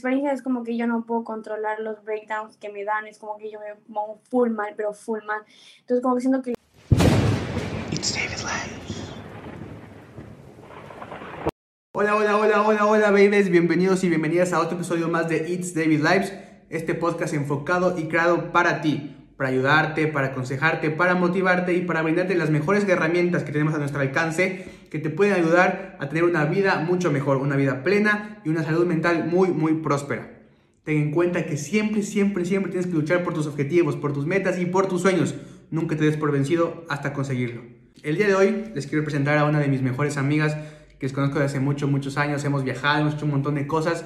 experiencia es como que yo no puedo controlar los breakdowns que me dan, es como que yo me pongo full mal, pero full mal. Entonces como que siento que... Hola, hola, hola, hola, hola, babies. Bienvenidos y bienvenidas a otro episodio más de It's David Lives, este podcast enfocado y creado para ti, para ayudarte, para aconsejarte, para motivarte y para brindarte las mejores herramientas que tenemos a nuestro alcance que te pueden ayudar a tener una vida mucho mejor, una vida plena y una salud mental muy, muy próspera. Ten en cuenta que siempre, siempre, siempre tienes que luchar por tus objetivos, por tus metas y por tus sueños. Nunca te des por vencido hasta conseguirlo. El día de hoy les quiero presentar a una de mis mejores amigas que les conozco desde hace muchos, muchos años. Hemos viajado, hemos hecho un montón de cosas.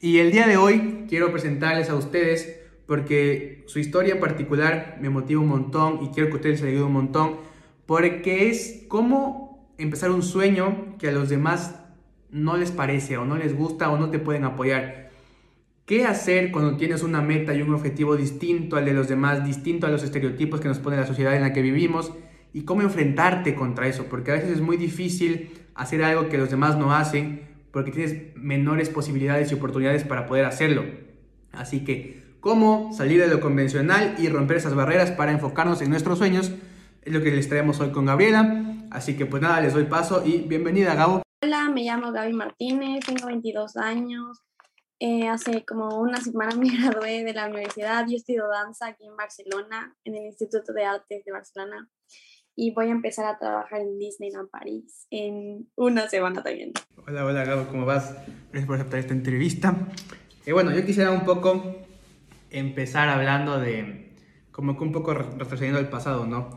Y el día de hoy quiero presentarles a ustedes porque su historia en particular me motiva un montón y quiero que ustedes se ayuden un montón porque es cómo empezar un sueño que a los demás no les parece o no les gusta o no te pueden apoyar. ¿Qué hacer cuando tienes una meta y un objetivo distinto al de los demás, distinto a los estereotipos que nos pone la sociedad en la que vivimos? ¿Y cómo enfrentarte contra eso? Porque a veces es muy difícil hacer algo que los demás no hacen porque tienes menores posibilidades y oportunidades para poder hacerlo. Así que, ¿cómo salir de lo convencional y romper esas barreras para enfocarnos en nuestros sueños? Es lo que les traemos hoy con Gabriela. Así que pues nada, les doy paso y bienvenida Gabo. Hola, me llamo Gaby Martínez, tengo 22 años. Eh, hace como una semana me gradué de la universidad. Yo estudio danza aquí en Barcelona, en el Instituto de Artes de Barcelona y voy a empezar a trabajar en Disneyland París en una semana también. Hola, hola Gabo, ¿cómo vas? Gracias por aceptar esta entrevista. Y bueno, yo quisiera un poco empezar hablando de, como que un poco retrocediendo al pasado, ¿no?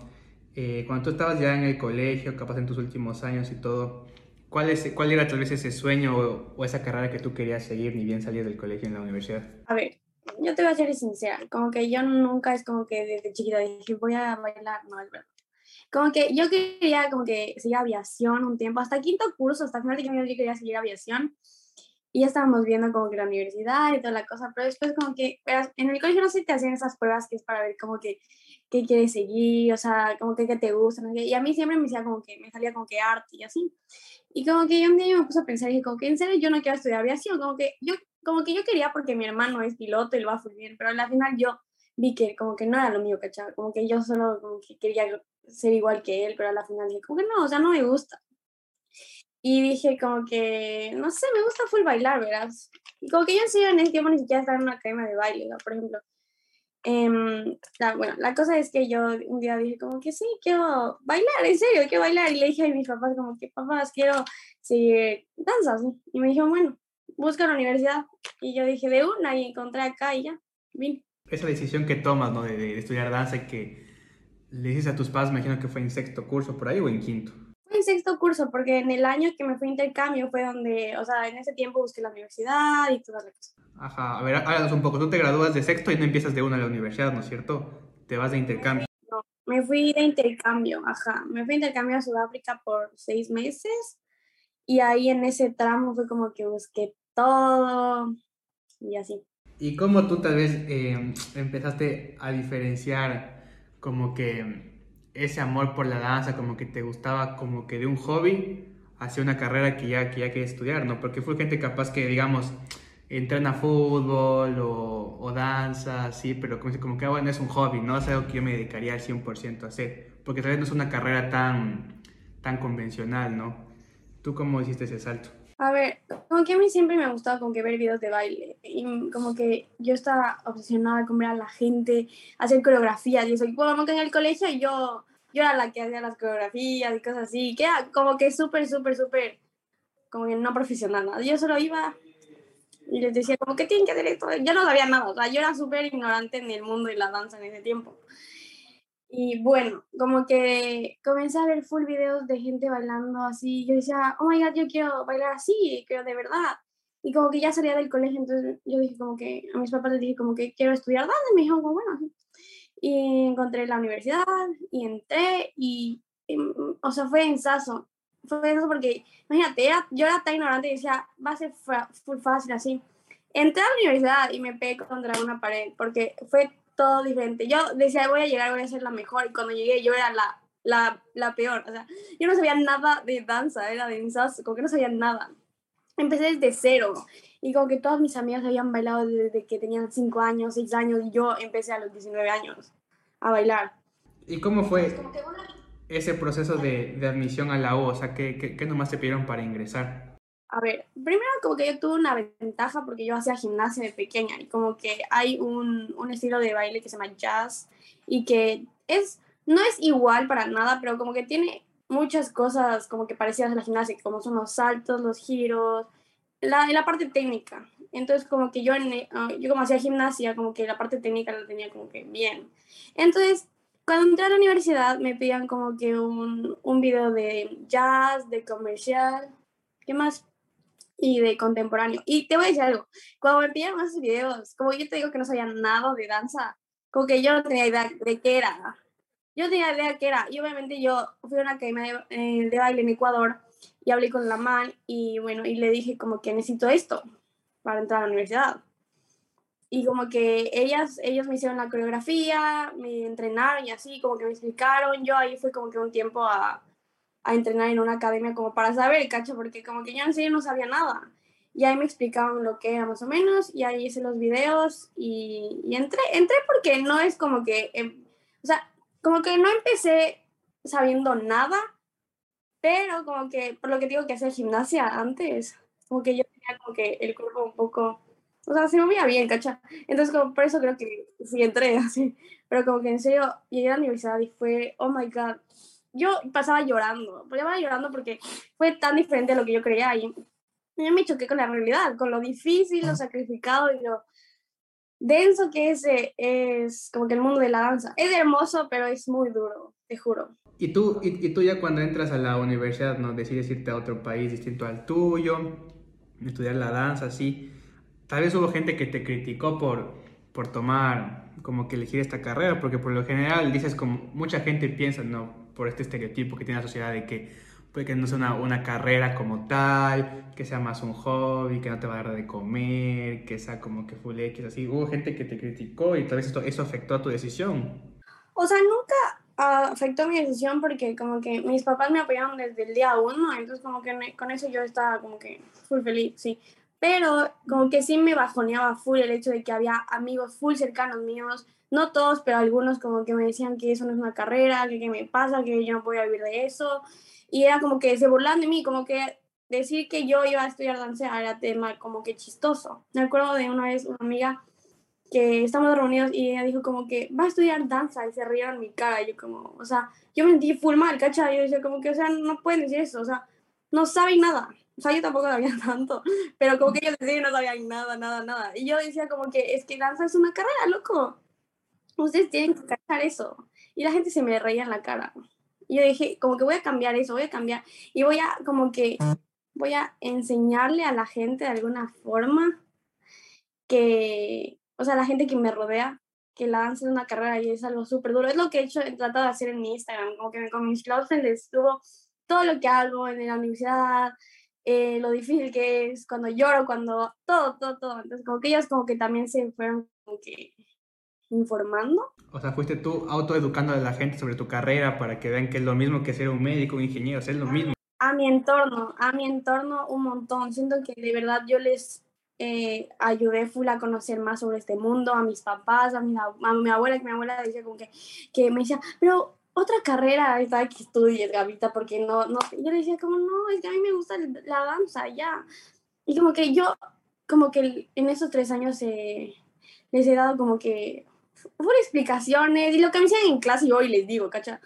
Eh, cuando tú estabas ya en el colegio, capaz en tus últimos años y todo, ¿cuál, es, cuál era tal vez ese sueño o, o esa carrera que tú querías seguir ni bien salir del colegio en la universidad? A ver, yo te voy a ser sincera, como que yo nunca es como que desde chiquita dije voy a bailar, no es verdad como que yo quería como que seguir aviación un tiempo, hasta quinto curso, hasta final de quinto yo quería seguir aviación. Y ya estábamos viendo como que la universidad y toda la cosa, pero después como que en el colegio no sé te hacían esas pruebas que es para ver como que qué quieres seguir, o sea, como que qué te gusta, y a mí siempre me decía como que me salía como que arte y así. Y como que un día yo me puse a pensar y dije como que en serio yo no quiero estudiar aviación, como que yo como que yo quería porque mi hermano es piloto y lo va a bien, pero al final yo vi que como que no era lo mío, ¿cachai? Como que yo solo como que quería ser igual que él, pero a la final dije, como que no, o sea, no me gusta. Y dije como que, no sé, me gusta full bailar, verás. Y como que yo en en ese tiempo ni siquiera estaba en una academia de baile, por ejemplo. Eh, la, bueno, la cosa es que yo un día dije como que sí, quiero bailar, en serio, quiero bailar. Y le dije a mis papás como que, papás, quiero seguir danzas. Y me dijeron, bueno, busca la universidad. Y yo dije, de una, y encontré acá y ya, vine. Esa decisión que tomas, ¿no? De, de estudiar danza y que le dices a tus padres, me imagino que fue en sexto curso por ahí o en quinto. En sexto curso, porque en el año que me fui a intercambio fue donde, o sea, en ese tiempo busqué la universidad y todas las cosas. Ajá, a ver, háganos un poco. Tú te gradúas de sexto y no empiezas de una a la universidad, ¿no es cierto? Te vas de intercambio. No, me fui de intercambio, ajá. Me fui de intercambio a Sudáfrica por seis meses y ahí en ese tramo fue como que busqué todo y así. ¿Y cómo tú tal vez eh, empezaste a diferenciar como que ese amor por la danza, como que te gustaba como que de un hobby hacia una carrera que ya, que ya quería estudiar, ¿no? Porque fue gente capaz que, digamos, entrena fútbol o, danza, sí, pero como, como que, ah, bueno, es un hobby, no es algo que yo me dedicaría al 100% a hacer, porque tal vez no es una carrera tan, tan convencional, ¿no? ¿Tú cómo hiciste ese salto? A ver, como que a mí siempre me ha gustado como que ver videos de baile y como que yo estaba obsesionada con ver a la gente hacer coreografías y eso. Y como que en el colegio yo, yo era la que hacía las coreografías y cosas así, que era como que súper, súper, súper, como que no profesional. nada. Yo solo iba y les decía como que tienen que hacer esto. Yo no sabía nada, o sea, yo era súper ignorante en el mundo de la danza en ese tiempo. Y bueno, como que comencé a ver full videos de gente bailando así. Yo decía, oh my god, yo quiero bailar así, quiero de verdad. Y como que ya salía del colegio, entonces yo dije como que, a mis papás les dije como que quiero estudiar danza. Y me dijeron como, bueno. Y encontré la universidad y entré y, o sea, fue en Saso. Fue eso porque, imagínate, yo era tan ignorante y decía, va a ser full fácil así. Entré a la universidad y me pegué contra una pared porque fue todo diferente. Yo decía, voy a llegar, voy a ser la mejor. Y cuando llegué, yo era la, la, la peor. O sea, yo no sabía nada de danza, era de danza, como que no sabía nada. Empecé desde cero. Y como que todas mis amigas habían bailado desde que tenían 5 años, 6 años, y yo empecé a los 19 años a bailar. ¿Y cómo fue ese proceso de, de, admisión a la U? O sea, ¿qué, qué, qué nomás te pidieron para ingresar? A ver, primero como que yo tuve una ventaja porque yo hacía gimnasia de pequeña y como que hay un, un estilo de baile que se llama jazz y que es, no es igual para nada, pero como que tiene muchas cosas como que parecidas a la gimnasia, como son los saltos, los giros, la, la parte técnica. Entonces como que yo, en, uh, yo como hacía gimnasia, como que la parte técnica la tenía como que bien. Entonces, cuando entré a la universidad me pedían como que un, un video de jazz, de comercial, ¿qué más? Y de contemporáneo. Y te voy a decir algo, cuando me pidieron esos videos, como yo te digo que no sabía nada de danza, como que yo no tenía idea de qué era. Yo tenía idea de qué era. Y obviamente yo fui a una academia de, eh, de baile en Ecuador y hablé con la man y bueno, y le dije como que necesito esto para entrar a la universidad. Y como que ellas, ellos me hicieron la coreografía, me entrenaron y así, como que me explicaron. Yo ahí fui como que un tiempo a, a entrenar en una academia como para saber, cacho, porque como que yo en serio no sabía nada. Y ahí me explicaban lo que era más o menos, y ahí hice los videos y, y entré, entré porque no es como que, eh, o sea, como que no empecé sabiendo nada, pero como que, por lo que digo que hacía gimnasia antes, como que yo tenía como que el cuerpo un poco, o sea, se movía bien, cacha. Entonces, como por eso creo que sí entré así, pero como que en serio llegué a la universidad y fue, oh my god, yo pasaba llorando, pasaba llorando porque fue tan diferente a lo que yo creía y yo me choqué con la realidad, con lo difícil, lo sacrificado y lo denso que es, es como que el mundo de la danza. Es hermoso, pero es muy duro, te juro. ¿Y tú, y, y tú ya cuando entras a la universidad, ¿no? Decides irte a otro país distinto al tuyo, estudiar la danza, así. Tal vez hubo gente que te criticó por, por tomar, como que elegir esta carrera, porque por lo general dices como mucha gente piensa, no, por este estereotipo que tiene la sociedad de que puede que no sea una, una, carrera como tal, que sea más un hobby, que no te va a dar de comer, que sea como que full X, así. Hubo gente que te criticó y tal vez esto, eso afectó a tu decisión. O sea, nunca uh, afectó mi decisión porque como que mis papás me apoyaron desde el día uno, entonces como que con eso yo estaba como que full feliz, sí. Pero como que sí me bajoneaba full el hecho de que había amigos full cercanos míos no todos, pero algunos como que me decían que eso no es una carrera, que qué me pasa, que yo no voy a vivir de eso. Y era como que se burlan de mí, como que decir que yo iba a estudiar danza era tema como que chistoso. Me acuerdo de una vez una amiga que estamos reunidos y ella dijo como que va a estudiar danza y se rieron en mi cara. Y yo como, o sea, yo me sentí full mal, ¿cachai? Yo decía como que, o sea, no pueden decir eso, o sea, no saben nada. O sea, yo tampoco sabía tanto, pero como que ellos decían no sabían nada, nada, nada. Y yo decía como que es que danza es una carrera, loco ustedes tienen que cachar eso. Y la gente se me reía en la cara. Y yo dije, como que voy a cambiar eso, voy a cambiar. Y voy a, como que, voy a enseñarle a la gente de alguna forma que, o sea, la gente que me rodea, que la danza es una carrera y es algo súper duro. Es lo que he hecho, he tratado de hacer en mi Instagram, como que con mis close les todo lo que hago en la universidad, eh, lo difícil que es, cuando lloro, cuando, todo, todo, todo. Entonces, como que ellos como que también se fueron como que informando. O sea, fuiste tú autoeducando a la gente sobre tu carrera para que vean que es lo mismo que ser un médico, un ingeniero, es lo mismo. A mi entorno, a mi entorno un montón. Siento que de verdad yo les eh, ayudé full a conocer más sobre este mundo, a mis papás, a mi, a mi abuela, que mi abuela decía como que, que me decía, pero otra carrera está que estudies, Gavita, porque no, no, yo le decía como, no, es que a mí me gusta la danza, ya. Y como que yo, como que en esos tres años eh, les he dado como que fueron explicaciones y lo que me decían en clase yo hoy les digo, ¿cacha?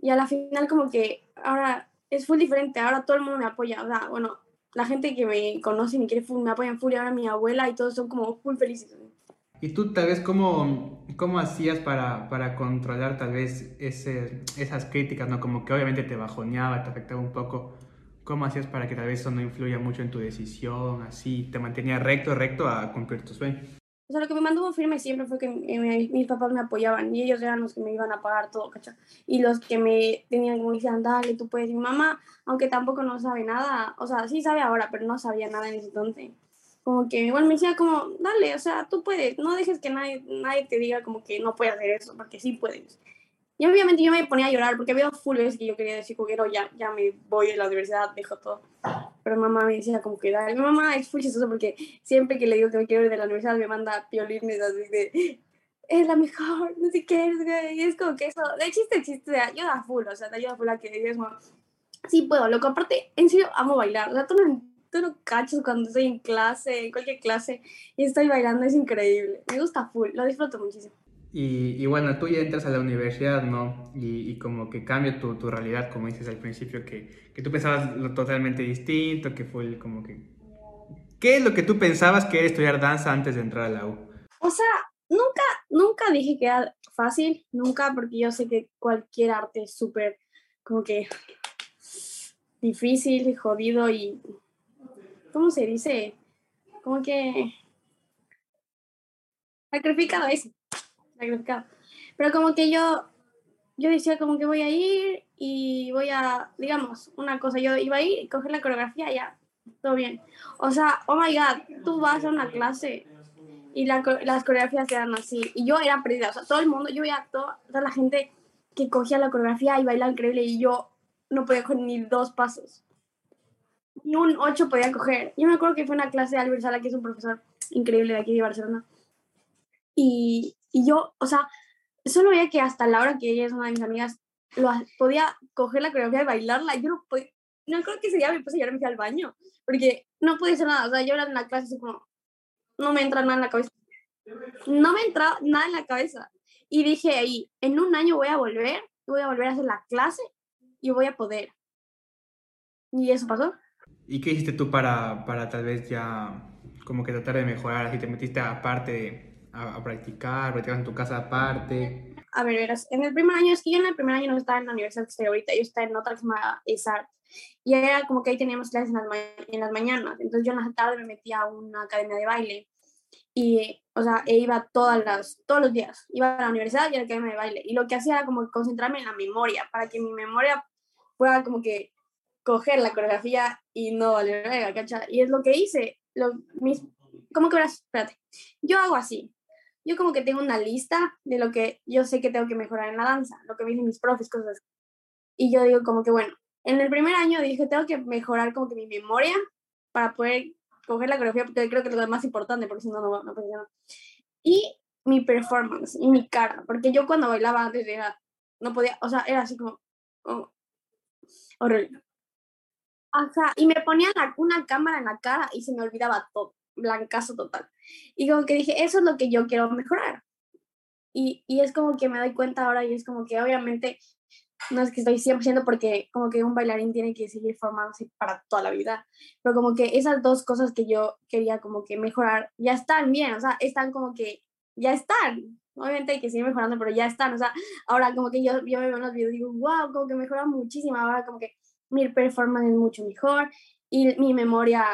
Y a la final como que ahora es full diferente, ahora todo el mundo me apoya, o sea, bueno, la gente que me conoce y me quiere full, me apoyan full y ahora mi abuela y todos son como full felices. ¿Y tú tal vez cómo, cómo hacías para, para controlar tal vez ese, esas críticas, ¿no? Como que obviamente te bajoneaba, te afectaba un poco. ¿Cómo hacías para que tal vez eso no influya mucho en tu decisión, así, te mantenía recto, recto a cumplir tus sueños? O sea, lo que me mantuvo firme siempre fue que eh, mis papás me apoyaban y ellos eran los que me iban a pagar todo, ¿cachai? Y los que me tenían como decían, dale, tú puedes. Mi mamá, aunque tampoco no sabe nada, o sea, sí sabe ahora, pero no sabía nada en ese entonces. Como que igual me decía como, dale, o sea, tú puedes, no dejes que nadie, nadie te diga como que no puedes hacer eso, porque sí puedes. Y obviamente yo me ponía a llorar porque había full veces que yo quería decir, como que no, ya, ya me voy a la universidad, dejo todo. pero mamá me decía como que dale. Mi mamá es muy chistosa porque siempre que le digo que me quiero ir de la universidad me manda piolines así de es la mejor, no sé qué, y es como que eso, de chiste, chiste, te ayuda full, o sea, te ayuda full a que digas, sí puedo, loco, aparte, en serio, amo bailar, o sea, tú no, tú no cachas cuando estoy en clase, en cualquier clase, y estoy bailando, es increíble, me gusta full, lo disfruto muchísimo. Y, bueno, tú ya entras a la universidad, ¿no? Y, como que cambia tu, tu, realidad, como dices al principio, que, que, tú pensabas lo totalmente distinto, que fue como que... ¿Qué es lo que tú pensabas que era estudiar danza antes de entrar a la U? O sea, nunca, nunca dije que era fácil, nunca, porque yo sé que cualquier arte es súper, como que, difícil, jodido y, ¿cómo se dice? Como que sacrificado eso sacrificado. Pero como que yo, yo decía como que voy a ir y voy a, digamos, una cosa, yo iba a ir y coger la coreografía ya, todo bien. O sea, oh my god, tú vas a una clase y la, las coreografías eran así. Y yo era perdida, o sea, todo el mundo, yo veía toda, toda la gente que cogía la coreografía y bailaba increíble y yo no podía coger ni dos pasos. Ni un ocho podía coger. Yo me acuerdo que fue una clase de Albert Sala, que es un profesor increíble de aquí de Barcelona. Y, y yo, o sea, solo veía que hasta la hora que ella es una de mis amigas, lo, podía coger la coreografía y bailarla. Yo no podía, no creo que ese día me puse a llorar me fui al baño, porque no podía hacer nada. O sea, yo era en la clase así como, no me entra nada en la cabeza. No me entra nada en la cabeza. Y dije ahí, en un año voy a volver, voy a volver a hacer la clase y voy a poder. Y eso pasó. ¿Y qué hiciste tú para, para tal vez ya como que tratar de mejorar? Así te metiste aparte de a, practicar, en tu casa aparte? A ver, verás, en el primer año, es que yo en el primer año no estaba en la universidad que estoy ahorita, yo estaba en otra que se llama ESART. Y era como que ahí teníamos clases en las, en las mañanas. Entonces yo en la tarde me metía a una academia de baile. Y, o sea, e iba todas las, todos los días. Iba a la universidad y a la academia de baile. Y lo que hacía era como concentrarme en la memoria, para que mi memoria pueda como que coger la coreografía y no valer ¿cachai? Y es lo que hice. Lo, mis, ¿Cómo que verás? Espérate. Yo hago así yo como que tengo una lista de lo que yo sé que tengo que mejorar en la danza, lo que me dicen mis profes, cosas Y yo digo como que, bueno, en el primer año dije, tengo que mejorar como que mi memoria para poder coger la coreografía, porque creo que es lo más importante, porque si no, no, no funciona. Y mi performance, y mi cara, porque yo cuando bailaba antes era, no podía, o sea, era así como, oh, horrible. Y me ponían una cámara en la cara y se me olvidaba todo blancazo total. Y como que dije, eso es lo que yo quiero mejorar. Y, y es como que me doy cuenta ahora y es como que obviamente no es que estoy 100% porque como que un bailarín tiene que seguir formándose para toda la vida, pero como que esas dos cosas que yo quería como que mejorar ya están bien, o sea, están como que ya están. Obviamente hay que seguir mejorando, pero ya están, o sea, ahora como que yo, yo me veo en los videos y digo, wow, como que mejora muchísimo, ahora como que mi performance es mucho mejor y mi memoria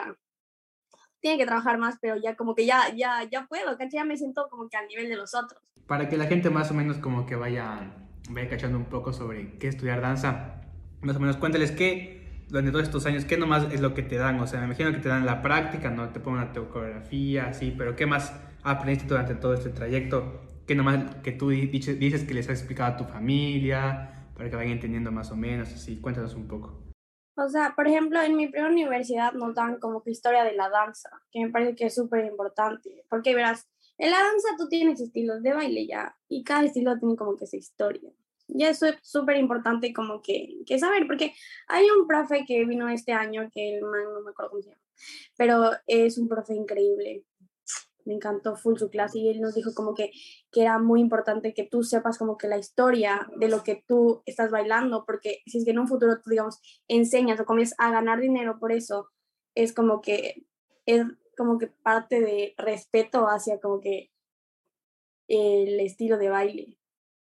tiene que trabajar más, pero ya como que ya, ya, ya puedo, ¿cachai? Ya me siento como que al nivel de los otros. Para que la gente más o menos como que vaya, vaya cachando un poco sobre qué estudiar danza, más o menos cuéntales qué, durante todos estos años, qué nomás es lo que te dan, o sea, me imagino que te dan la práctica, ¿no? Te ponen una coreografía, sí, pero ¿qué más aprendiste durante todo este trayecto? ¿Qué nomás que tú dices que les has explicado a tu familia, para que vayan entendiendo más o menos, así, cuéntanos un poco. O sea, por ejemplo, en mi primera universidad nos dan como que historia de la danza, que me parece que es súper importante, porque verás, en la danza tú tienes estilos de baile ya, y cada estilo tiene como que esa historia. Y eso es súper importante como que, que saber, porque hay un profe que vino este año, que el man no me acuerdo cómo se llama, pero es un profe increíble, me encantó full su clase y él nos dijo como que, que era muy importante que tú sepas como que la historia de lo que tú estás bailando, porque si es que en un futuro tú, digamos, enseñas o comienzas a ganar dinero por eso, es como que es como que parte de respeto hacia como que el estilo de baile,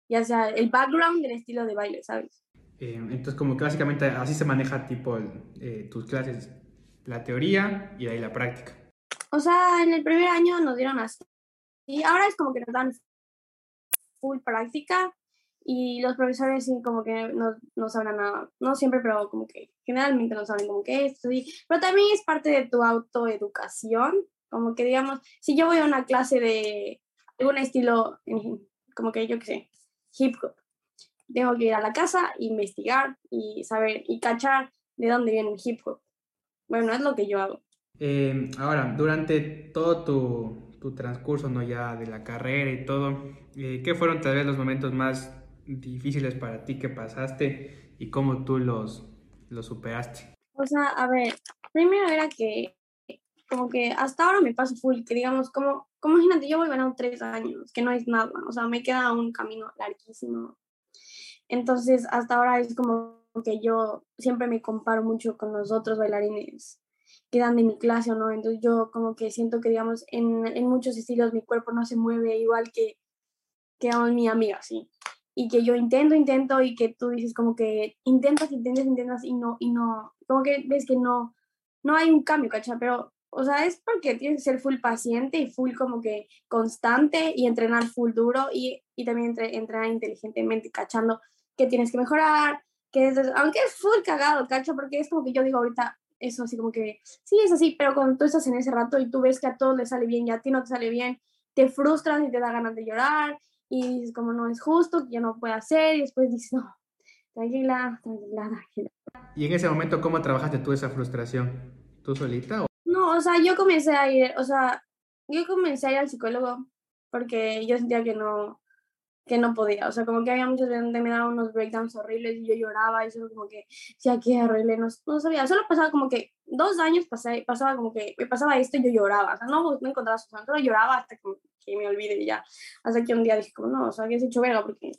ya sea el background del estilo de baile, ¿sabes? Eh, entonces como que básicamente así se maneja tipo eh, tus clases, la teoría y ahí la práctica. O sea, en el primer año nos dieron así. Y ahora es como que nos dan full práctica y los profesores sí como que no, no saben nada, no siempre, pero como que generalmente no saben como que esto, sí. pero también es parte de tu autoeducación, como que digamos, si yo voy a una clase de algún estilo, como que yo qué sé, hip hop, tengo que ir a la casa, investigar y saber y cachar de dónde viene el hip hop Bueno, es lo que yo hago. Eh, ahora, durante todo tu, tu, transcurso, ¿no? Ya de la carrera y todo, eh, ¿qué fueron tal vez los momentos más difíciles para ti que pasaste y cómo tú los, los superaste? O sea, a ver, primero era que como que hasta ahora me paso full, que digamos, como, como imagínate, yo voy ganando tres años, que no es nada, o sea, me queda un camino larguísimo. Entonces, hasta ahora es como que yo siempre me comparo mucho con los otros bailarines que dan de mi clase o no, entonces yo como que siento que, digamos, en, en muchos estilos mi cuerpo no se mueve igual que, que a mi amiga, sí. Y que yo intento, intento y que tú dices como que intentas, intentas, intentas y no, y no, como que ves que no, no hay un cambio, ¿cachai? Pero o sea, es porque tienes que ser full paciente y full como que constante y entrenar full duro y, y también entre, entrenar inteligentemente, cachando que tienes que mejorar, que es, aunque es full cagado, cacho, porque es como que yo digo ahorita eso así como que, sí, es así, pero cuando tú estás en ese rato y tú ves que a todos les sale bien y a ti no te sale bien, te frustras y te da ganas de llorar y dices como no es justo, que ya no puedo hacer y después dices, no, tranquila, tranquila, tranquila. ¿Y en ese momento cómo trabajaste tú esa frustración? ¿Tú solita? O? No, o sea, yo comencé a ir, o sea, yo comencé a ir al psicólogo porque yo sentía que no, que no podía, o sea, como que había muchos veces donde me daban unos breakdowns horribles y yo lloraba y solo como que, sí, aquí horrible, no, no sabía, solo pasaba como que dos años pasé, pasaba como que me pasaba esto y yo lloraba, o sea, no, no encontraba solución, solo lloraba hasta que, que me olvide y ya, hasta que un día dije como, no, o sea, que has hecho verga porque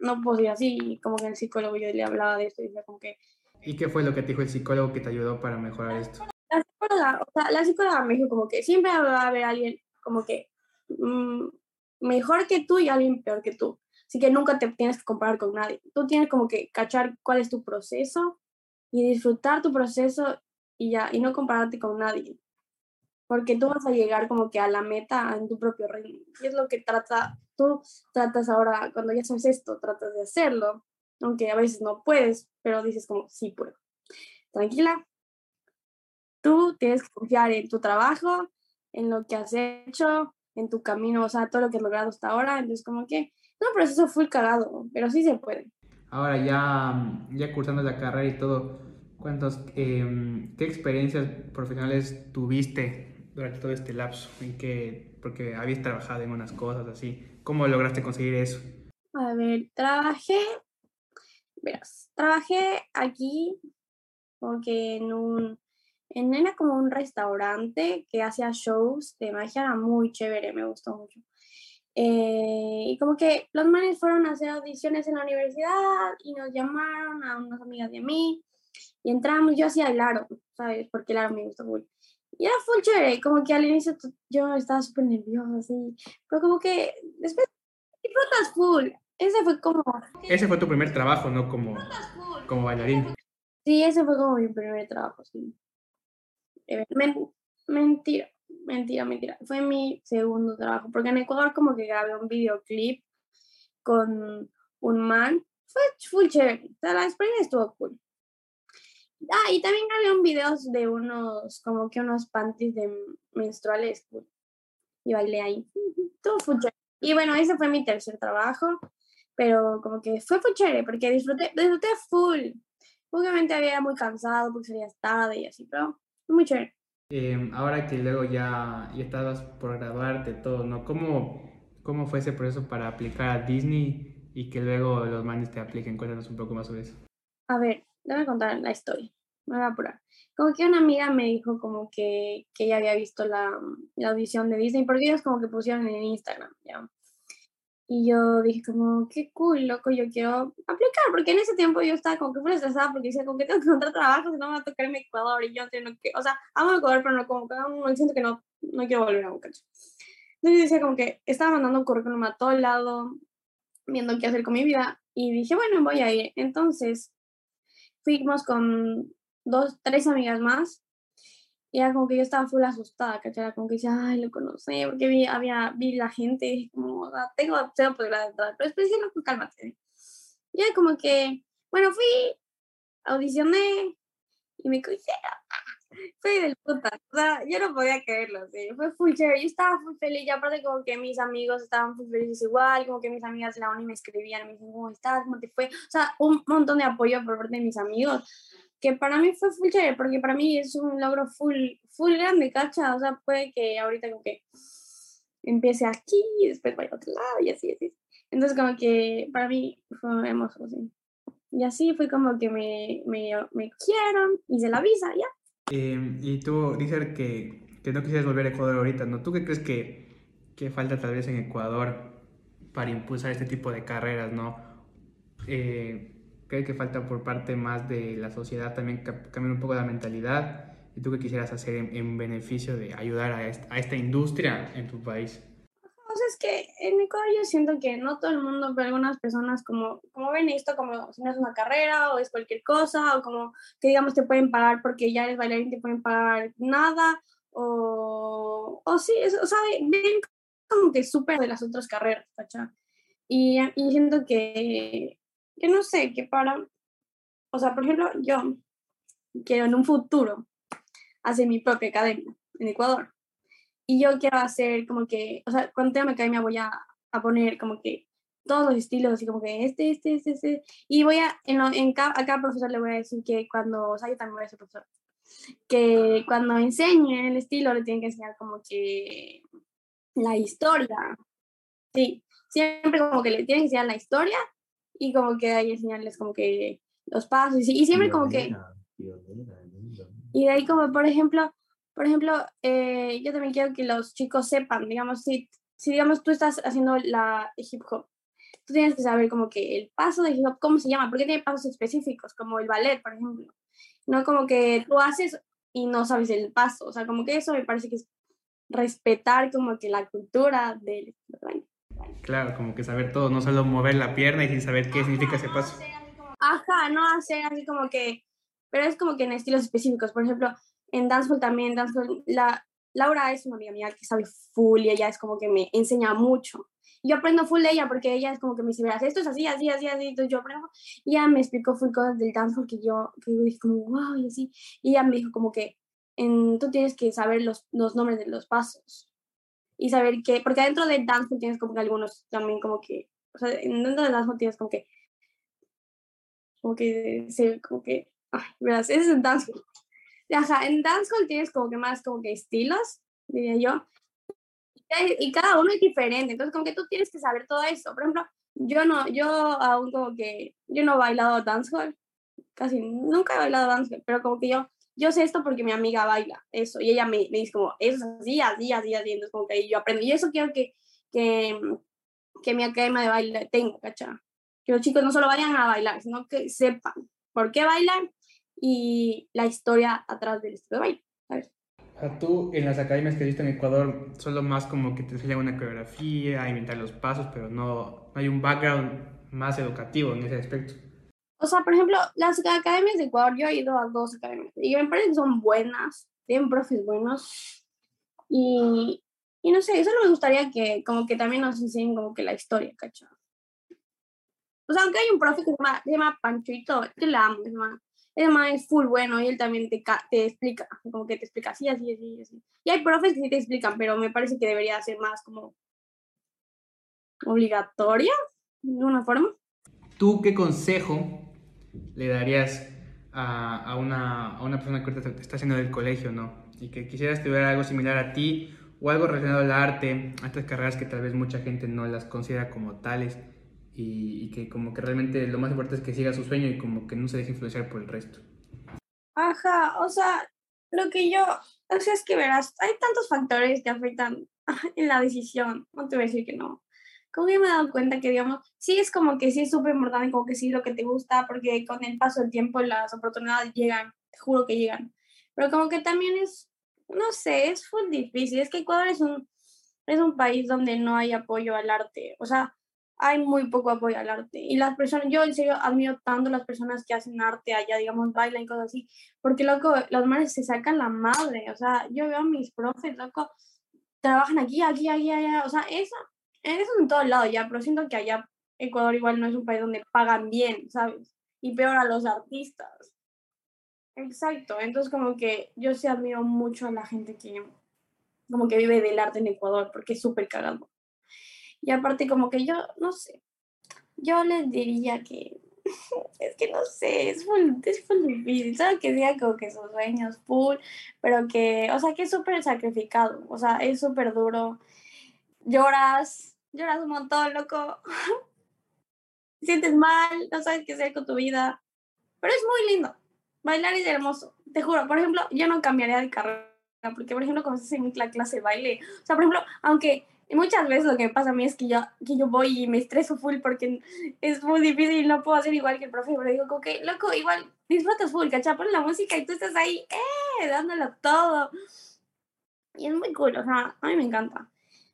no ser así, y como que el psicólogo yo le hablaba de esto y decía como que... ¿Y qué fue lo que te dijo el psicólogo que te ayudó para mejorar esto? La psicóloga, o sea, la psicóloga me dijo como que siempre va a haber alguien como que mmm, mejor que tú y alguien peor que tú. Así que nunca te tienes que comparar con nadie. Tú tienes como que cachar cuál es tu proceso y disfrutar tu proceso y ya, y no compararte con nadie. Porque tú vas a llegar como que a la meta en tu propio ritmo. Y es lo que trata, tú tratas ahora, cuando ya sabes esto, tratas de hacerlo. Aunque a veces no puedes, pero dices como, sí puedo. Tranquila. Tú tienes que confiar en tu trabajo, en lo que has hecho, en tu camino, o sea, todo lo que has logrado hasta ahora. Entonces, como que no, pero eso fue cagado, pero sí se puede. Ahora ya, ya cursando la carrera y todo, ¿cuántos, eh, ¿qué experiencias profesionales tuviste durante todo este lapso? ¿En qué, porque habías trabajado en unas cosas así. ¿Cómo lograste conseguir eso? A ver, trabajé, verás, trabajé aquí porque en un, era como un restaurante que hacía shows de magia, era muy chévere, me gustó mucho. Eh, y como que los manes fueron a hacer audiciones en la universidad y nos llamaron a unas amigas de mí y entramos, yo hacía el aro, ¿sabes? Porque el aro me gusta full. Y era full chévere, como que al inicio yo estaba súper nerviosa, así, pero como que después disfrutas full. Ese fue como... Ese fue tu primer trabajo, ¿no? Como, como bailarín. Sí, ese fue como mi primer trabajo, sí. Eh, men mentira mentira, mentira. Fue mi segundo trabajo, porque en Ecuador como que grabé un videoclip con un man. Fue full chévere. La experiencia estuvo cool. Ah, y también grabé un video de unos, como que unos panties de menstruales cool. Y bailé ahí. Todo full chévere. Y bueno, ese fue mi tercer trabajo. Pero como que fue full chévere, porque disfruté, disfruté full. Obviamente había muy cansado porque sería tarde y así, pero fue muy chévere. Eh, ahora que luego ya, ya estabas por graduarte, todo, ¿no? ¿Cómo, ¿Cómo fue ese proceso para aplicar a Disney y que luego los manes te apliquen? Cuéntanos un poco más sobre eso. A ver, déjame contar la historia. Me voy a apurar. Como que una amiga me dijo como que, que ella había visto la, la audición de Disney, porque ellos como que pusieron en Instagram, ¿ya? Y yo dije como, qué cool, loco, yo quiero aplicar, porque en ese tiempo yo estaba como que muy estresada porque decía como que tengo que encontrar trabajo, si no me va a tocar en Ecuador y yo tengo que, o sea, amo Ecuador, pero no como que no, siento que no, no quiero volver a un cacho. Entonces decía como que estaba mandando un currículum a todo lado, viendo qué hacer con mi vida y dije, bueno, voy a ir. Entonces fuimos con dos, tres amigas más y era como que yo estaba full asustada, ¿cachai? Como que decía, ay, lo conocí, porque vi, había, vi la gente, como, tengo cero posibilidad de entrar, pero después dije, no, pues cálmate. Y era como que, bueno, fui, audicioné, y me cogí, fui del puta, o sea, yo no podía creerlo, ¿sí? fue full chévere, yo estaba muy feliz, y aparte como que mis amigos estaban muy felices igual, como que mis amigas de la uni me escribían, me decían, ¿cómo estás? ¿Cómo te fue? O sea, un montón de apoyo por parte de mis amigos, que para mí fue full chévere, porque para mí es un logro full, full grande, ¿cacha? O sea, puede que ahorita como que empiece aquí y después vaya a otro lado y así, así. Entonces como que para mí fue hermoso, sí. Y así fue como que me, me, me quieren, hice la visa, ya. Eh, y tú dices que, que, no quisieras volver a Ecuador ahorita, ¿no? ¿Tú qué crees que, que falta tal vez en Ecuador para impulsar este tipo de carreras, ¿no? Eh, ¿Crees que falta por parte más de la sociedad también cambiar un poco la mentalidad? ¿Y tú qué quisieras hacer en, en beneficio de ayudar a esta, a esta industria en tu país? O sea, es que en Ecuador yo siento que no todo el mundo, pero algunas personas como, como ven esto como si no es una carrera o es cualquier cosa, o como que digamos te pueden pagar porque ya eres bailarín, te pueden pagar nada, o, o sí, o sea, ven como que súper de las otras carreras, ¿cachá? Y, y siento que, que no sé, que para, o sea, por ejemplo, yo quiero en un futuro hacer mi propia academia en Ecuador. Y yo quiero hacer como que, o sea, cuando tenga mi academia voy a, a poner como que todos los estilos, así como que este, este, este, este. Y voy a, en, en cada, a cada profesor le voy a decir que cuando, o sea, yo también voy a ser profesor, que cuando enseñe el estilo le tienen que enseñar como que la historia. Sí, siempre como que le tienen que enseñar la historia y como que ahí enseñarles como que los pasos y, siempre como que... Y de ahí como, por ejemplo, por ejemplo, eh, yo también quiero que los chicos sepan, digamos, si, si digamos tú estás haciendo la hip hop, tú tienes que saber como que el paso de hip hop, ¿cómo se llama? Porque tiene pasos específicos, como el ballet, por ejemplo. No como que tú haces y no sabes el paso, o sea, como que eso me parece que es respetar como que la cultura del baile. Claro, como que saber todo, no solo mover la pierna y sin saber qué significa ese paso. Ajá, no hacer así como que, pero es como que en estilos específicos. Por ejemplo, en dancehall también, dancehall, la, Laura es una amiga mía que sabe full y ella es como que me enseña mucho. Yo aprendo full de ella porque ella es como que me dice, esto es así, así, así, así, entonces yo aprendo. Y ella me explicó full cosas del dancehall que yo, que yo dije como, wow, y así. Y ella me dijo como que en, tú tienes que saber los, los nombres de los pasos y saber que, porque dentro del dancehall tienes como que algunos también como que, o sea, dentro del dancehall tienes como que, como que, se, como que, ay, verás, ese es el dancehall. Ajá, en dancehall tienes como que más como que estilos, diría yo, y cada uno es diferente, entonces como que tú tienes que saber todo eso. Por ejemplo, yo no, yo aún como que, yo no he bailado dancehall, casi nunca he bailado dancehall, pero como que yo yo sé esto porque mi amiga baila eso y ella me, me dice como, eso es así, así, así, así, entonces como que yo aprendo. Y eso quiero que, que, que mi academia de baile tenga, ¿cachai? Que los chicos no solo vayan a bailar, sino que sepan por qué bailan y la historia atrás del estilo de baile, ¿sabes? tú en las academias que has visto en Ecuador, solo más como que te enseñan una coreografía, a inventar los pasos, pero no, no hay un background más educativo en ese aspecto. O sea, por ejemplo, las academias de Ecuador, yo he ido a dos academias y me parece que son buenas, tienen profes buenos. Y, y no sé, eso me gustaría que como que también nos enseñen como que la historia, ¿cachai? O sea, aunque hay un profe que se llama, se llama Panchito, que la amo, es más, es full bueno y él también te, te explica, como que te explica así, así, así, así. Y hay profes que sí te explican, pero me parece que debería ser más como obligatoria, de alguna forma. ¿Tú qué consejo le darías a, a, una, a una persona que ahorita está haciendo del colegio, ¿no? Y que quisiera estudiar algo similar a ti o algo relacionado al arte, a estas carreras que tal vez mucha gente no las considera como tales y, y, que como que realmente lo más importante es que siga su sueño y como que no se deje influenciar por el resto. Ajá, o sea, lo que yo, o sea, es que verás, hay tantos factores que afectan en la decisión, no te voy a decir que no, como que me he dado cuenta que, digamos, sí es como que sí es súper importante, como que sí lo que te gusta, porque con el paso del tiempo las oportunidades llegan, te juro que llegan. Pero como que también es, no sé, es muy difícil. Es que Ecuador es un, es un país donde no hay apoyo al arte. O sea, hay muy poco apoyo al arte. Y las personas, yo en serio admiro tanto las personas que hacen arte allá, digamos, bailan y cosas así, porque, loco, los madres se sacan la madre. O sea, yo veo a mis profes, loco, trabajan aquí, aquí, aquí, allá. O sea, eso eso en todo lado ya, pero siento que allá Ecuador igual no es un país donde pagan bien, ¿sabes? Y peor a los artistas. Exacto, entonces como que yo sí admiro mucho a la gente que como que vive del arte en Ecuador, porque es súper cagado. Y aparte como que yo, no sé, yo les diría que, es que no sé, es full, es full difícil, solo que diga como que sus sueños full, pero que, o sea, que es súper sacrificado, o sea, es súper duro, lloras, lloras un montón, loco, sientes mal, no sabes qué hacer con tu vida, pero es muy lindo, bailar es hermoso, te juro, por ejemplo, yo no cambiaría de carrera, porque por ejemplo, cuando estás en la clase de baile, o sea, por ejemplo, aunque muchas veces lo que pasa a mí es que yo, que yo voy y me estreso full porque es muy difícil no puedo hacer igual que el profe, pero digo, que, loco, igual disfrutas full. Pones la música y tú estás ahí, ¡eh! Dándolo todo. Y es muy cool, o sea, a mí me encanta.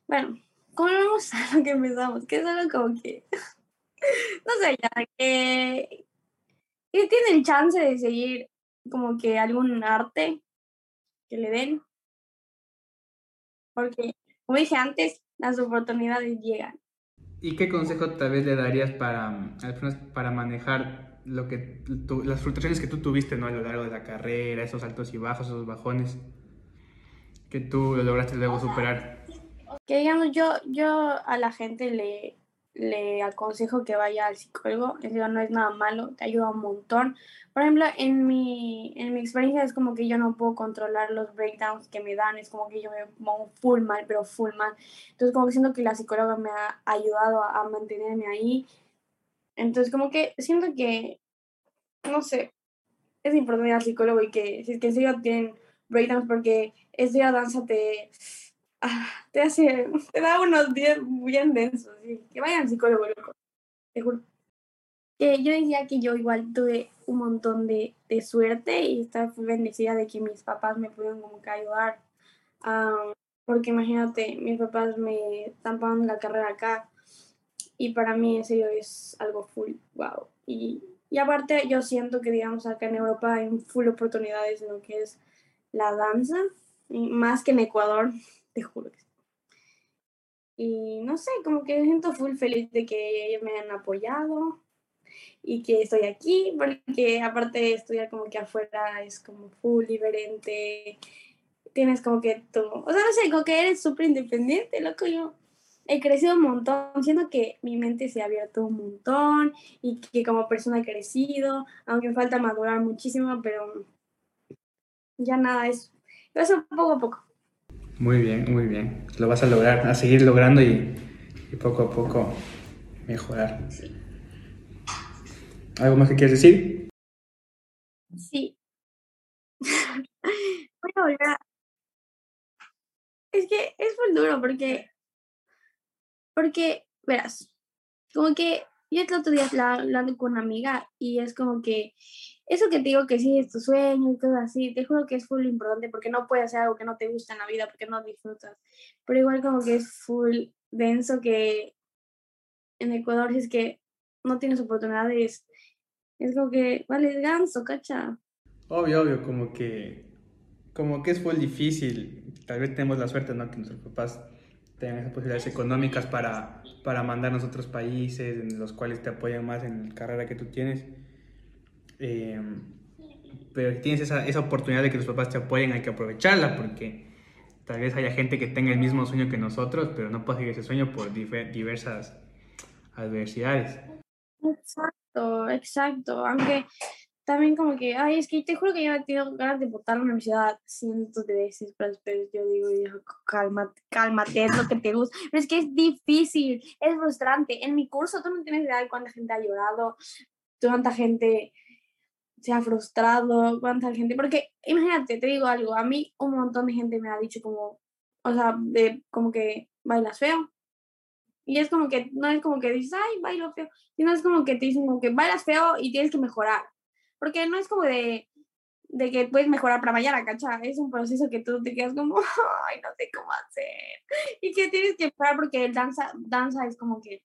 Bueno, ¿cómo vamos a lo que empezamos? Que es algo como que, no sé, ya, que, que tienen chance de seguir como que algún arte que le den. Porque, como dije antes, las oportunidades llegan. ¿Y qué consejo tal vez le darías para, para manejar lo que las frustraciones que tú tuviste ¿no? a lo largo de la carrera, esos altos y bajos, esos bajones que tú lograste luego superar? Que digamos, yo, yo a la gente le, le aconsejo que vaya al psicólogo. Eso no es nada malo, te ayuda un montón. Por ejemplo, en mi, en mi experiencia es como que yo no puedo controlar los breakdowns que me dan, es como que yo me pongo full mal, pero full mal. Entonces como que siento que la psicóloga me ha ayudado a, mantenerme ahí. Entonces como que siento que, no sé, es importante ir al psicólogo y que si es que en serio tienen breakdowns porque estudiar danza te ah, te hace, te da unos días bien densos, que vayan psicólogo, loco, te juro. Que yo decía que yo igual tuve un montón de, de suerte y estaba bendecida de que mis papás me pudieron como que ayudar. porque imagínate, mis papás me están pagando la carrera acá y para mí en serio es algo full, wow. Y, y aparte yo siento que digamos acá en Europa hay full oportunidades en lo que es la danza, más que en Ecuador, te juro que sí. Y no sé, como que me siento full feliz de que ellos me hayan apoyado y que estoy aquí, porque aparte de estudiar como que afuera es como full diferente, tienes como que tú, o sea, no sé, como que eres súper independiente, loco, yo he crecido un montón, siento que mi mente se ha abierto un montón y que como persona he crecido, aunque me falta madurar muchísimo, pero ya nada, es, eso poco a poco. Muy bien, muy bien. Lo vas a lograr, a seguir logrando y, poco a poco mejorar. ¿Algo más que quieres decir? Sí. Voy a volver Es que es muy duro porque, porque, verás, como que yo el otro día hablando con una amiga y es como que eso que te digo que sí es tu sueño y todo así, te juro que es full importante porque no puedes hacer algo que no te gusta en la vida porque no disfrutas. Pero igual como que es full denso que en Ecuador si es que no tienes oportunidades, es como que vale ganso, cacha. Obvio, obvio, como que como que es full difícil. Tal vez tenemos la suerte, ¿no? Que nuestros papás tengan esas posibilidades económicas para, para mandarnos a otros países en los cuales te apoyan más en la carrera que tú tienes eh, pero si tienes esa, esa, oportunidad de que tus papás te apoyen, hay que aprovecharla porque tal vez haya gente que tenga el mismo sueño que nosotros, pero no puede seguir ese sueño por diversas adversidades. Exacto, exacto. Aunque también como que, ay, es que te juro que yo he tenido ganas de votar a la universidad cientos de veces, pero yo digo, cálmate, cálmate, es lo que te gusta. Pero es que es difícil, es frustrante. En mi curso tú no tienes idea de cuánta gente ha llorado, cuánta gente se ha frustrado, cuánta gente, porque imagínate, te digo algo, a mí un montón de gente me ha dicho como, o sea, de como que bailas feo. Y es como que, no es como que dices, ay, bailo feo, sino es como que te dicen como que bailas feo y tienes que mejorar. Porque no es como de, de que puedes mejorar para mañana, ¿cachai? Es un proceso que tú te quedas como, ay, no sé cómo hacer. Y que tienes que mejorar porque danza, danza es como que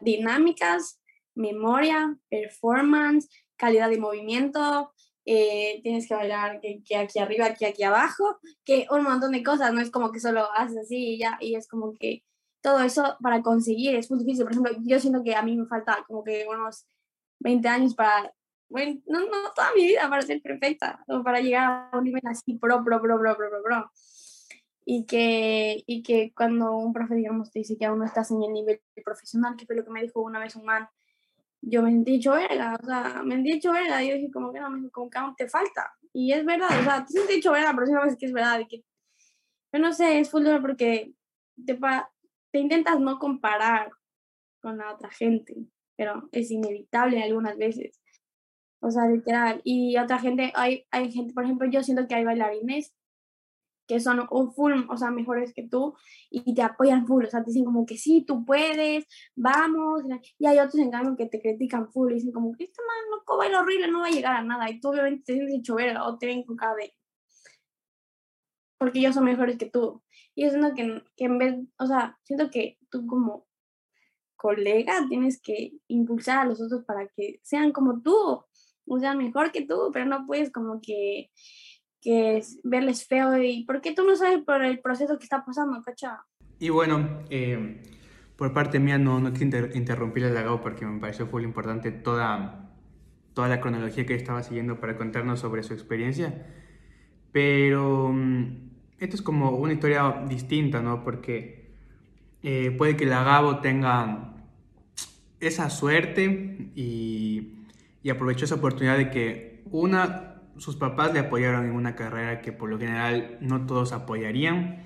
dinámicas, memoria, performance, calidad de movimiento, eh, tienes que bailar que, que, aquí arriba, que aquí abajo, que un montón de cosas, no es como que solo haces así y ya, y es como que todo eso para conseguir es muy difícil. Por ejemplo, yo siento que a mí me falta como que unos 20 años para, bueno, no, no toda mi vida para ser perfecta, o para llegar a un nivel así pro, pro, pro, pro, pro, pro, pro. Y que, y que cuando un profe, digamos, te dice que aún no estás en el nivel profesional, que fue lo que me dijo una vez un man, yo me sentí hecho verga, o sea, me sentí hecho verga, y yo dije, como que no, como que aún te falta, y es verdad, o sea, te sientes hecho verga, pero sí sabes que es verdad, y que, yo no sé, es duro porque te, te intentas no comparar con la otra gente, pero es inevitable algunas veces, o sea, literal, y otra gente, hay, hay gente, por ejemplo, yo siento que hay bailarines que son un full, o sea, mejores que tú y te apoyan full, o sea, te dicen como que sí, tú puedes, vamos, y hay otros en cambio que te critican full y dicen como que este man loco baila horrible, no va a llegar a nada, y tú obviamente te sientes hecho verga o te ven con cada porque ellos son mejores que tú. Y yo siento que, que en vez, o sea, siento que tú como colega tienes que impulsar a los otros para que sean como tú, o sean mejor que tú, pero no puedes como que que es verles feo y porque tú no sabes por el proceso que está pasando, ¿cachá? Y bueno, eh, por parte mía no, no quiero interrumpir el lagado porque me pareció muy importante toda, toda la cronología que estaba siguiendo para contarnos sobre su experiencia, pero mm, esto es como una historia distinta, ¿no? Porque eh, puede que la Gabo tenga esa suerte y, y aprovechó esa oportunidad de que una sus papás le apoyaron en una carrera que por lo general no todos apoyarían,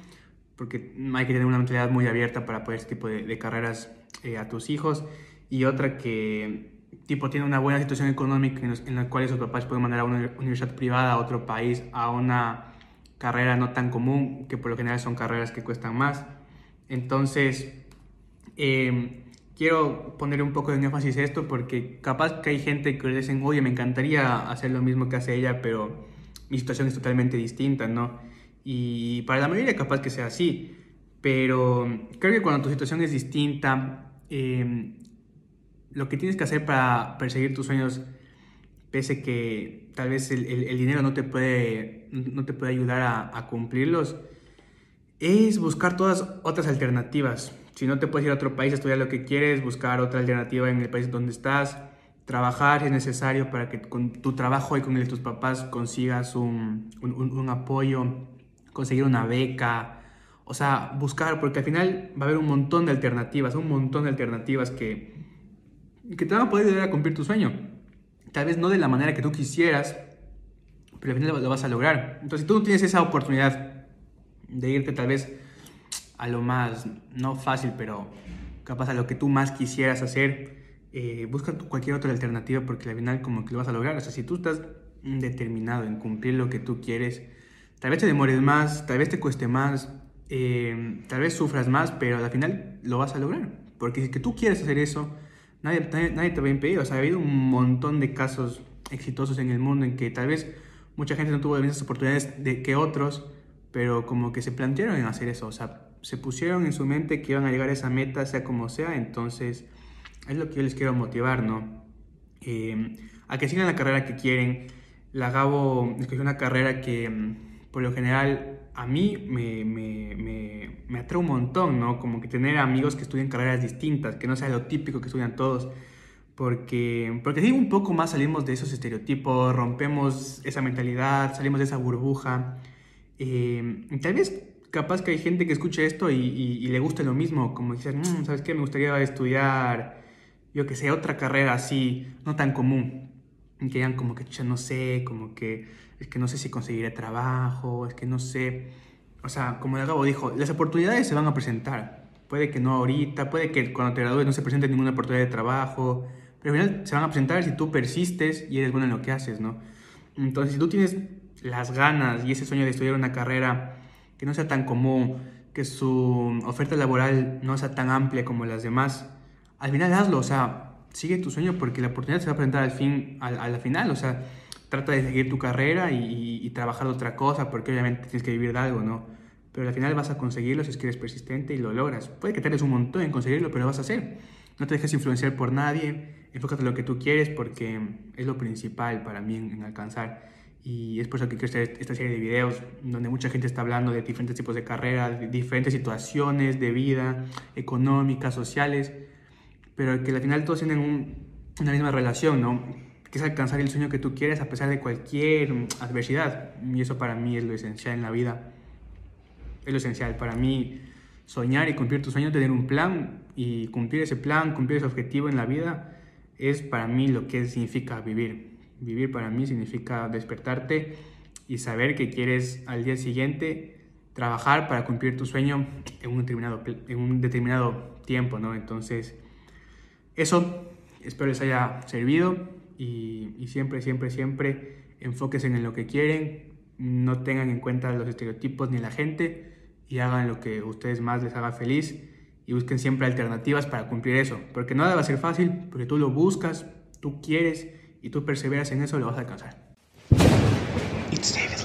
porque hay que tener una mentalidad muy abierta para apoyar este tipo de, carreras eh, a tus hijos, y otra que tipo tiene una buena situación económica en, la cual sus papás pueden mandar a una universidad privada a otro país a una carrera no tan común, que por lo general son carreras que cuestan más. Entonces, eh, quiero poner un poco de énfasis a esto porque capaz que hay gente que le dicen, oye, me encantaría hacer lo mismo que hace ella, pero mi situación es totalmente distinta, ¿no? Y para la mayoría capaz que sea así, pero creo que cuando tu situación es distinta, em, lo que tienes que hacer para perseguir tus sueños, pese que tal vez el, dinero no te puede, no te puede ayudar a, a cumplirlos, es buscar todas otras alternativas si no te puedes ir a otro país estudiar lo que quieres, buscar otra alternativa en el país donde estás, trabajar es necesario para que con tu trabajo y con el de tus papás consigas un, un, apoyo, conseguir una beca, o sea, buscar, porque al final va a haber un montón de alternativas, un montón de alternativas que, que te van a poder ayudar a cumplir tu sueño. Tal vez no de la manera que tú quisieras, pero al final lo vas a lograr. Entonces, si tú no tienes esa oportunidad de irte tal vez a lo más, no fácil, pero capaz a lo que tú más quisieras hacer, eh, busca cualquier otra alternativa porque al final como que lo vas a lograr. O sea, si tú estás determinado en cumplir lo que tú quieres, tal vez te demores más, tal vez te cueste más, eh, tal vez sufras más, pero al final lo vas a lograr. Porque si que tú quieres hacer eso, nadie, nadie, te va a impedir. O sea, ha habido un montón de casos exitosos en el mundo en que tal vez mucha gente no tuvo las mismas oportunidades de que otros, pero como que se plantearon en hacer eso. O sea, se pusieron en su mente que iban a llegar a esa meta, sea como sea, entonces es lo que yo les quiero motivar, ¿no? Eh, a que sigan la carrera que quieren. La Gabo escogió una carrera que mm, por lo general a mí me, me, me, me, atrae un montón, ¿no? Como que tener amigos que estudien carreras distintas, que no sea lo típico que estudian todos. Porque, porque sí, un poco más salimos de esos estereotipos, rompemos esa mentalidad, salimos de esa burbuja. Eh, tal vez capaz que hay gente que escuche esto y, le guste lo mismo, como dices, mm, ¿sabes qué? Me gustaría estudiar, yo que sé, otra carrera así, no tan común. Y que digan como que, ya no sé, como que, es que no sé si conseguiré trabajo, es que no sé. O sea, como Gabo dijo, las oportunidades se van a presentar. Puede que no ahorita, puede que cuando te gradúes no se presente ninguna oportunidad de trabajo, pero al final se van a presentar si tú persistes y eres bueno en lo que haces, ¿no? Entonces, si tú tienes las ganas y ese sueño de estudiar una carrera que no sea tan común, que su oferta laboral no sea tan amplia como las demás, al final hazlo, o sea, sigue tu sueño porque la oportunidad se va a presentar al fin, la final, o sea, trata de seguir tu carrera y, y, trabajar otra cosa porque obviamente tienes que vivir de algo, ¿no? Pero al final vas a conseguirlo si es que eres persistente y lo logras. Puede que tardes un montón en conseguirlo, pero lo vas a hacer. No te dejes influenciar por nadie, enfócate en lo que tú quieres porque es lo principal para mí en alcanzar y es por eso que quiero hacer esta serie de videos donde mucha gente está hablando de diferentes tipos de carreras, de diferentes situaciones de vida, económicas, sociales, pero que al final todos tienen una misma relación, ¿no? Que es alcanzar el sueño que tú quieres a pesar de cualquier adversidad. Y eso para mí es lo esencial en la vida. Es lo esencial. Para mí, soñar y cumplir tus sueños, tener un plan y cumplir ese plan, cumplir ese objetivo en la vida, es para mí lo que significa vivir. Vivir para mí significa despertarte y saber que quieres al día siguiente trabajar para cumplir tu sueño en un determinado, en un determinado tiempo, ¿no? Entonces, eso espero les haya servido y, y siempre, siempre, siempre enfóquense en lo que quieren, no tengan en cuenta los estereotipos ni la gente y hagan lo que ustedes más les haga feliz y busquen siempre alternativas para cumplir eso, porque nada va a ser fácil, porque tú lo buscas, tú quieres y tú perseveras en eso, lo vas a alcanzar. It's David.